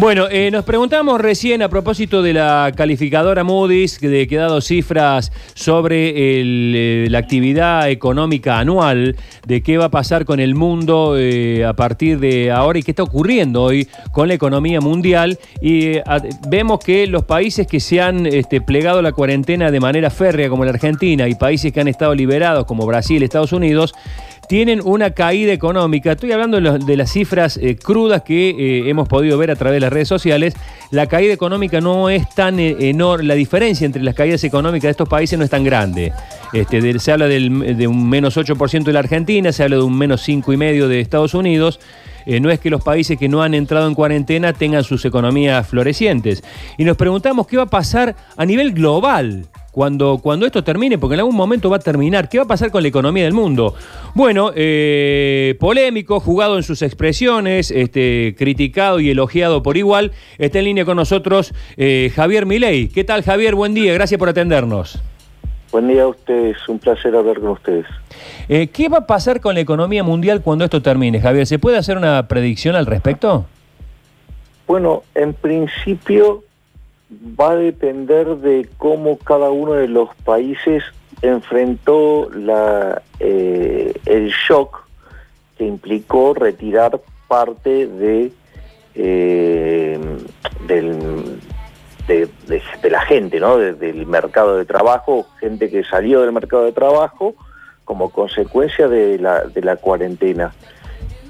Bueno, eh, nos preguntamos recién a propósito de la calificadora Moody's, que ha dado cifras sobre eh, la actividad económica anual, de qué va a pasar con el mundo eh, a partir de ahora y qué está ocurriendo hoy con la economía mundial. Y eh, vemos que los países que se han este, plegado la cuarentena de manera férrea, como la Argentina, y países que han estado liberados, como Brasil, Estados Unidos, tienen una caída económica. Estoy hablando de, las cifras eh, crudas que eh, hemos podido ver a través de las redes sociales. La caída económica no es tan enorme, la diferencia entre las caídas económicas de estos países no es tan grande. Este, se habla de un menos 8% de la Argentina, se habla de un menos 5,5% de Estados Unidos. Eh, no es que los países que no han entrado en cuarentena tengan sus economías florecientes. Y nos preguntamos qué va a pasar a nivel global cuando, cuando esto termine, porque en algún momento va a terminar. ¿Qué va a pasar con la economía del mundo? Bueno, eh, polémico, jugado en sus expresiones, este, criticado y elogiado por igual. Está en línea con nosotros eh, Javier Milei. ¿Qué tal, Javier? Buen día, gracias por atendernos. Buen día a ustedes, un placer hablar con ustedes. Eh, ¿Qué va a pasar con la economía mundial cuando esto termine, Javier? ¿Se puede hacer una predicción al respecto? Bueno, en principio va a depender de cómo cada uno de los países enfrentó eh, el shock que implicó retirar parte de, eh, de, la gente, ¿no? De- del mercado de trabajo, gente que salió del mercado de trabajo como consecuencia de la, de la cuarentena.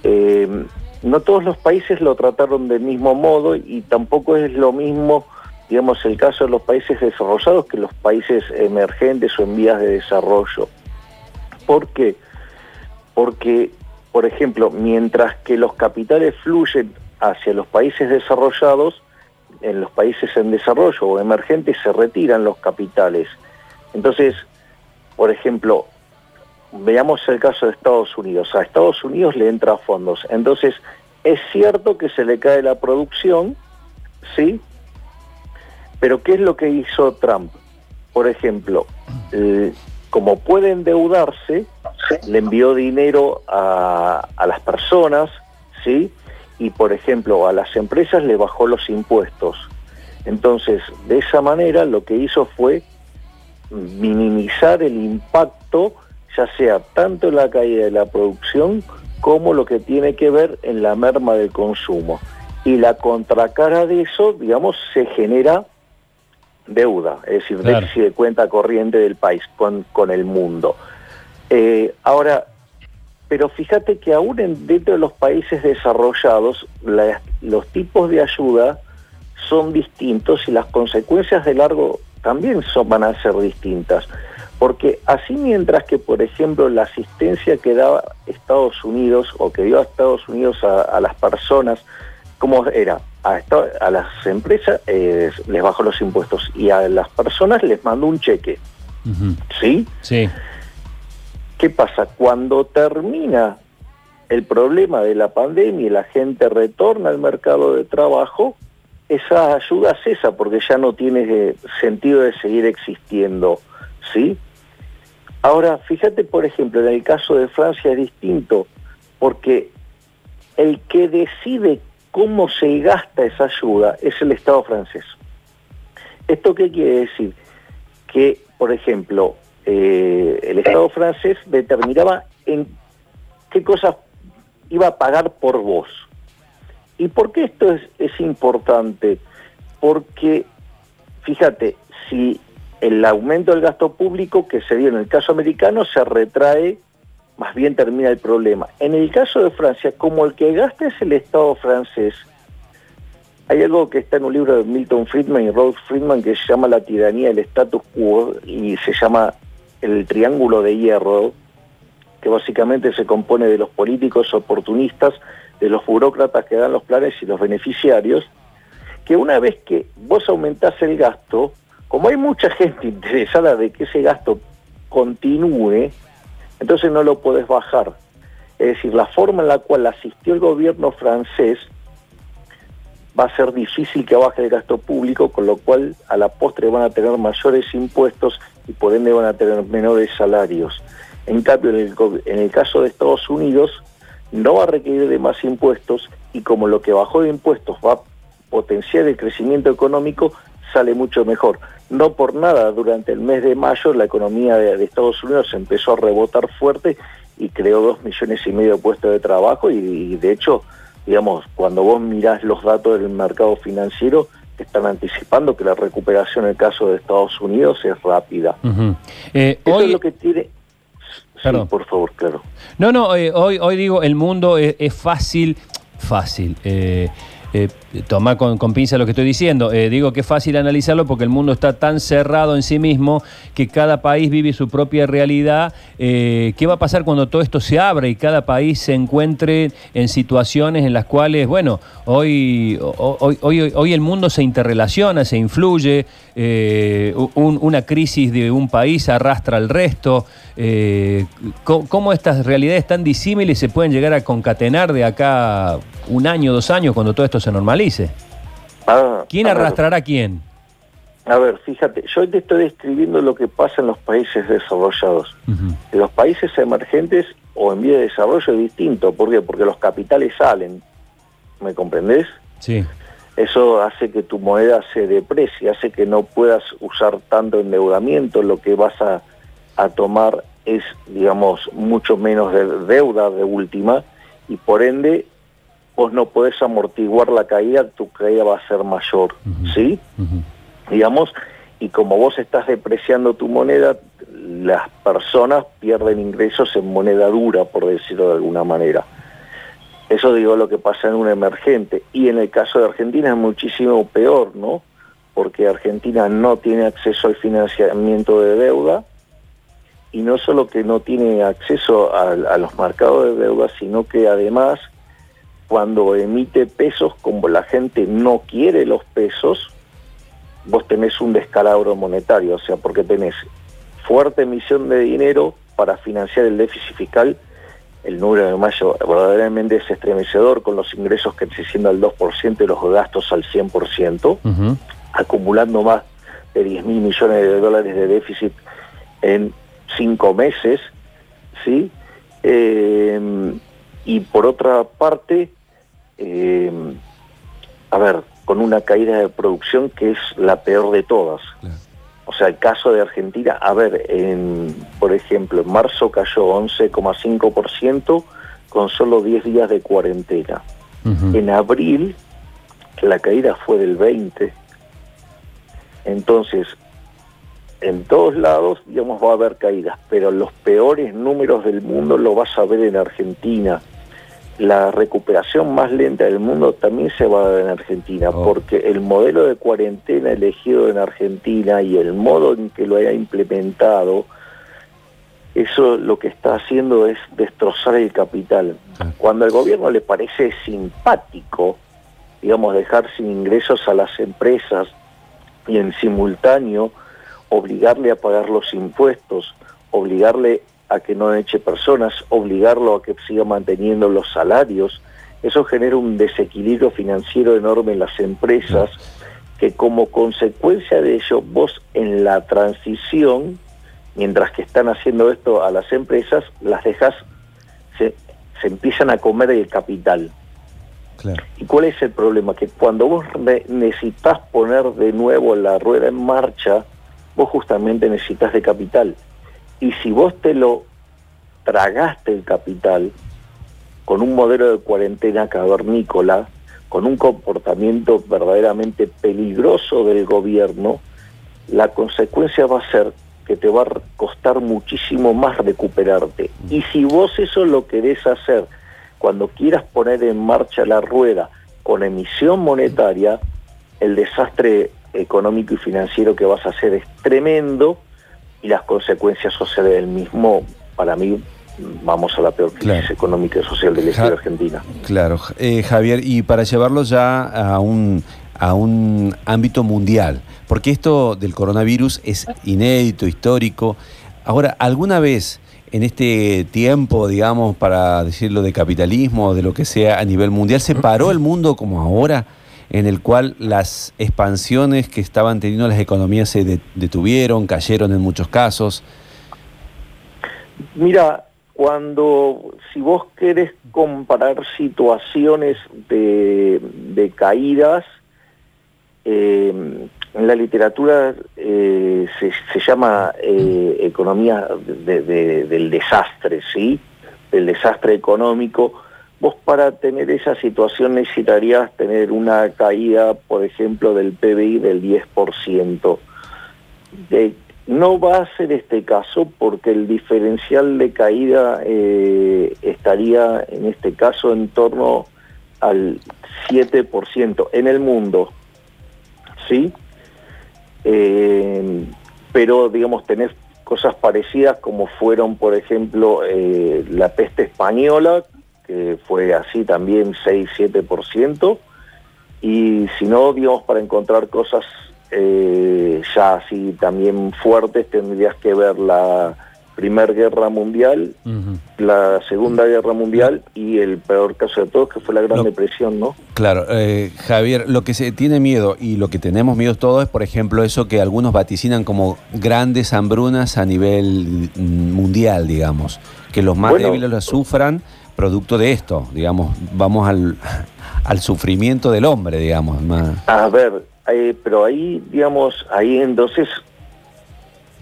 Eh, no todos los países lo trataron del mismo modo y tampoco es lo mismo, digamos, el caso de los países desarrollados que los países emergentes o en vías de desarrollo. ¿Por qué? Porque, por ejemplo, mientras que los capitales fluyen hacia los países desarrollados, en los países en desarrollo o emergentes se retiran los capitales. Entonces, por ejemplo, veamos el caso de Estados Unidos. A Estados Unidos le entra fondos. Entonces, es cierto que se le cae la producción, ¿sí? Pero ¿qué es lo que hizo Trump? Por ejemplo, eh, como puede endeudarse, le envió dinero a, a las personas, ¿sí? Y, por ejemplo, a las empresas le bajó los impuestos. Entonces, de esa manera lo que hizo fue minimizar el impacto, ya sea tanto en la caída de la producción como lo que tiene que ver en la merma del consumo. Y la contracara de eso, digamos, se genera deuda, es decir, Claro. déficit de cuenta corriente del país con, con el mundo. Eh, ahora, pero fíjate que aún en- dentro de los países desarrollados, la- los tipos de ayuda son distintos y las consecuencias de largo también son, van a ser distintas. Porque así mientras que, por ejemplo, la asistencia que daba Estados Unidos o que dio a Estados Unidos a, a las personas, ¿cómo era? A, las empresas eh, les bajó los impuestos y a las personas les mandó un cheque. ¿sí? Sí. ¿Qué pasa? Cuando termina el problema de la pandemia y la gente retorna al mercado de trabajo, esa ayuda cesa porque ya no tiene eh, sentido de seguir existiendo, ¿sí? Ahora, fíjate, por ejemplo, en el caso de Francia es distinto, porque el que decide cómo se gasta esa ayuda es el Estado francés. ¿Esto qué quiere decir? Que, por ejemplo, eh, el Estado francés determinaba en qué cosas iba a pagar por vos. ¿Y por qué esto es, es importante? Porque, fíjate, si el aumento del gasto público que se dio en el caso americano se retrae, más bien termina el problema. En el caso de Francia, como el que gasta es el Estado francés, hay algo que está en un libro de Milton Friedman y Ralph Friedman que se llama La tiranía del status quo y se llama el triángulo de hierro, que básicamente se compone de los políticos oportunistas, de los burócratas que dan los planes y los beneficiarios, que una vez que vos aumentás el gasto, como hay mucha gente interesada de que ese gasto continúe, entonces no lo podés bajar. Es decir, la forma en la cual asistió el gobierno francés va a ser difícil que baje el gasto público, con lo cual a la postre van a tener mayores impuestos y por ende van a tener menores salarios. En cambio, en el, en el caso de Estados Unidos, no va a requerir de más impuestos y como lo que bajó de impuestos va potenciar el crecimiento económico, sale mucho mejor. No por nada, durante el mes de mayo la economía de, Estados Unidos empezó a rebotar fuerte y creó dos millones y medio de puestos de trabajo y, de hecho, digamos, cuando vos mirás los datos del mercado financiero, están anticipando que la recuperación en el caso de Estados Unidos es rápida. Eh, Eso es lo que tiene... Sí, por favor, claro. No, no, eh, hoy, hoy digo, el mundo es, es fácil, fácil. Eh, eh, toma con, pinza lo que estoy diciendo. Eh, digo que es fácil analizarlo porque el mundo está tan cerrado en sí mismo que cada país vive su propia realidad. Eh, ¿Qué va a pasar cuando todo esto se abre y cada país se encuentre en situaciones en las cuales, bueno, hoy, hoy, hoy, hoy el mundo se interrelaciona, se influye, una crisis de un país arrastra al resto? ¿Cómo estas realidades tan disímiles se pueden llegar a concatenar de acá un año, dos años, cuando todo esto se normalice? Ah, ¿Quién arrastrará a quién? A ver, fíjate, yo te estoy describiendo lo que pasa en los países desarrollados. En los países emergentes o en vía de desarrollo es distinto. ¿Por qué? Porque los capitales salen. ¿Me comprendés? Sí. Eso hace que tu moneda se deprecie, hace que no puedas usar tanto endeudamiento. Lo que vas a, a tomar es, digamos, mucho menos de deuda de última y por ende vos no podés amortiguar la caída, tu caída va a ser mayor, ¿sí? Digamos, y como vos estás depreciando tu moneda, las personas pierden ingresos en moneda dura, por decirlo de alguna manera. Eso digo lo que pasa en un emergente. Y en el caso de Argentina es muchísimo peor, ¿no? Porque Argentina no tiene acceso al financiamiento de deuda, y no solo que no tiene acceso a, a los mercados de deuda, sino que además cuando emite pesos, como la gente no quiere los pesos, vos tenés un descalabro monetario, o sea, porque tenés fuerte emisión de dinero para financiar el déficit fiscal, el número de mayo verdaderamente es estremecedor con los ingresos que se siendo al 2% y los gastos al 100%, acumulando más de 10 mil millones de dólares de déficit en cinco meses, ¿sí? Eh, y por otra parte, eh, a ver, con una caída de producción que es la peor de todas. O sea, el caso de Argentina, a ver, en, por ejemplo, en marzo cayó 11,5% con solo 10 días de cuarentena. En abril la caída fue del 20%. Entonces, en todos lados, digamos, va a haber caídas, pero los peores números del mundo lo vas a ver en Argentina la recuperación más lenta del mundo también se va a dar en Argentina, oh. porque el modelo de cuarentena elegido en Argentina y el modo en que lo haya implementado, eso lo que está haciendo es destrozar el capital. Cuando al gobierno le parece simpático, digamos, dejar sin ingresos a las empresas y en simultáneo obligarle a pagar los impuestos, obligarle a que no eche personas, obligarlo a que siga manteniendo los salarios. Eso genera un desequilibrio financiero enorme en las empresas, que como consecuencia de ello, vos en la transición, mientras que están haciendo esto a las empresas, las dejas, se, se empiezan a comer el capital. ¿Y cuál es el problema? Que cuando vos necesitas poner de nuevo la rueda en marcha, vos justamente necesitas de capital. Y si vos te lo tragaste el capital con un modelo de cuarentena cavernícola, con un comportamiento verdaderamente peligroso del gobierno, la consecuencia va a ser que te va a costar muchísimo más recuperarte. Y si vos eso lo querés hacer cuando quieras poner en marcha la rueda con emisión monetaria, el desastre económico y financiero que vas a hacer es tremendo y las consecuencias sociales del mismo, para mí, vamos a la peor crisis económica y social de la historia argentina. Claro, eh, Javier, y para llevarlo ya a un, a un ámbito mundial, porque esto del coronavirus es inédito, histórico. Ahora, ¿alguna vez en este tiempo, digamos, para decirlo de capitalismo o de lo que sea a nivel mundial, se paró el mundo como ahora? en el cual las expansiones que estaban teniendo las economías se detuvieron, cayeron en muchos casos? Mira, cuando, si vos querés comparar situaciones de, caídas, eh, en la literatura eh, se, llama eh, economía del desastre, ¿sí? Del desastre económico. Vos para tener esa situación necesitarías tener una caída, por ejemplo, del PBI del 10%. De, no va a ser este caso porque el diferencial de caída estaría en este caso en torno al 7% en el mundo. ¿Sí? Eh, pero, digamos, tenés cosas parecidas como fueron, por ejemplo, eh, la peste española, que fue así también 6-7%, y si no, digamos, para encontrar cosas eh, ya así también fuertes, tendrías que ver la Primera Guerra Mundial, la Segunda Guerra Mundial y el peor caso de todos, que fue la Gran Depresión, ¿no? Claro, eh, Javier, lo que se tiene miedo y lo que tenemos miedo todos es, por ejemplo, eso que algunos vaticinan como grandes hambrunas a nivel mundial, digamos, que los más débiles las sufran producto de esto, digamos, vamos al, al sufrimiento del hombre, digamos. Más. A ver, eh, pero ahí, digamos, ahí entonces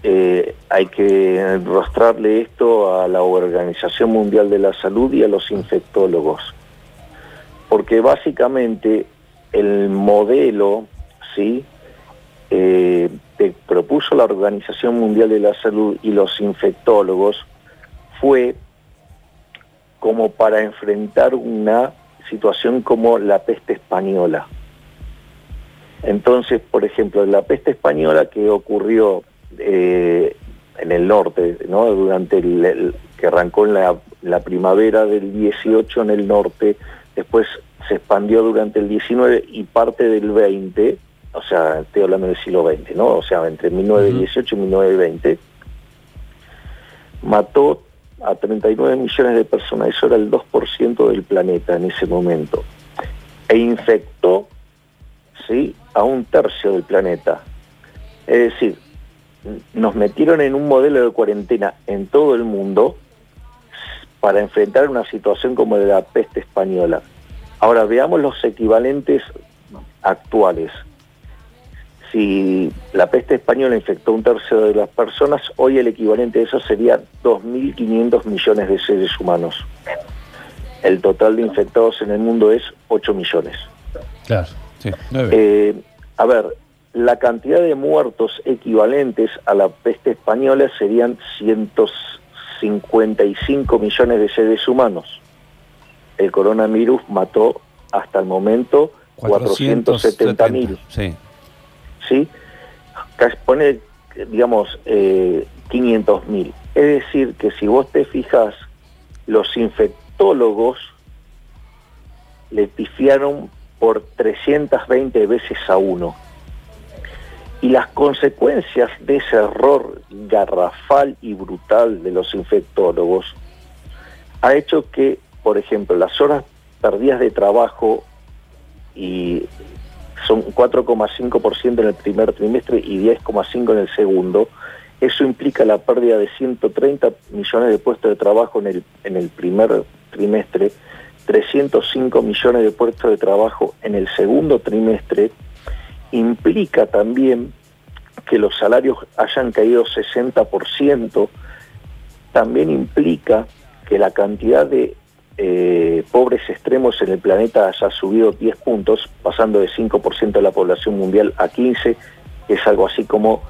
eh, hay que rostrarle esto a la Organización Mundial de la Salud y a los infectólogos, porque básicamente el modelo, ¿sí? Eh, que propuso la Organización Mundial de la Salud y los infectólogos fue como para enfrentar una situación como la peste española. Entonces, por ejemplo, la peste española que ocurrió eh, en el norte, ¿no? durante que arrancó en la, primavera del 18 en el norte, después se expandió durante el 19 y parte del 20, o sea, estoy hablando del siglo XX, ¿no? o sea, entre 1918 y 1920, mató a 39 millones de personas, eso era el 2% del planeta en ese momento, e infectó ¿sí? a un tercio del planeta. Es decir, nos metieron en un modelo de cuarentena en todo el mundo para enfrentar una situación como de la peste española. Ahora veamos los equivalentes actuales. Si la peste española infectó un tercio de las personas, hoy el equivalente de eso sería 2.500 millones de seres humanos. El total de infectados en el mundo es 8 millones. Claro, sí, eh, a ver, la cantidad de muertos equivalentes a la peste española serían 155 millones de seres humanos. El coronavirus mató hasta el momento 470 mil. Sí. ¿Sí? Pone, digamos, eh, 500 mil. Es decir, que si vos te fijas, los infectólogos le pifiaron por 320 veces a uno. Y las consecuencias de ese error garrafal y brutal de los infectólogos ha hecho que, por ejemplo, las horas perdidas de trabajo y son 4,5% en el primer trimestre y 10,5% en el segundo, eso implica la pérdida de 130 millones de puestos de trabajo en el, en el primer trimestre, 305 millones de puestos de trabajo en el segundo trimestre implica también que los salarios hayan caído 60%, también implica que la cantidad de eh, pobres extremos en el planeta haya subido 10 puntos, pasando de 5% de la población mundial a 15, que es algo así como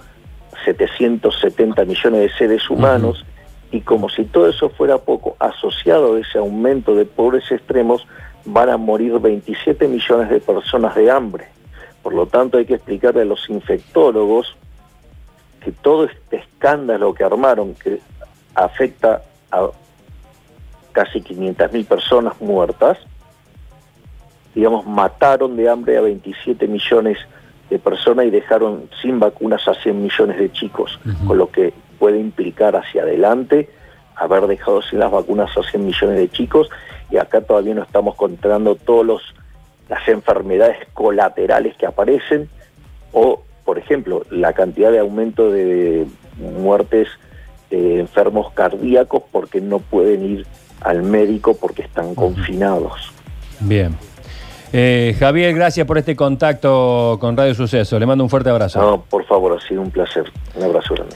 770 millones de seres humanos, y como si todo eso fuera poco, asociado a ese aumento de pobres extremos, van a morir 27 millones de personas de hambre. Por lo tanto, hay que explicarle a los infectólogos que todo este escándalo que armaron, que afecta a casi 500.000 personas muertas, digamos, mataron de hambre a 27 millones de personas y dejaron sin vacunas a 100 millones de chicos, con lo que puede implicar hacia adelante haber dejado sin las vacunas a 100 millones de chicos y acá todavía no estamos contando todos los las enfermedades colaterales que aparecen o, por ejemplo, la cantidad de aumento de muertes de enfermos cardíacos porque no pueden ir al médico porque están confinados. Bien. Eh, Javier, gracias por este contacto con Radio Suceso. Le mando un fuerte abrazo. No, por favor, ha sido un placer. Un abrazo grande.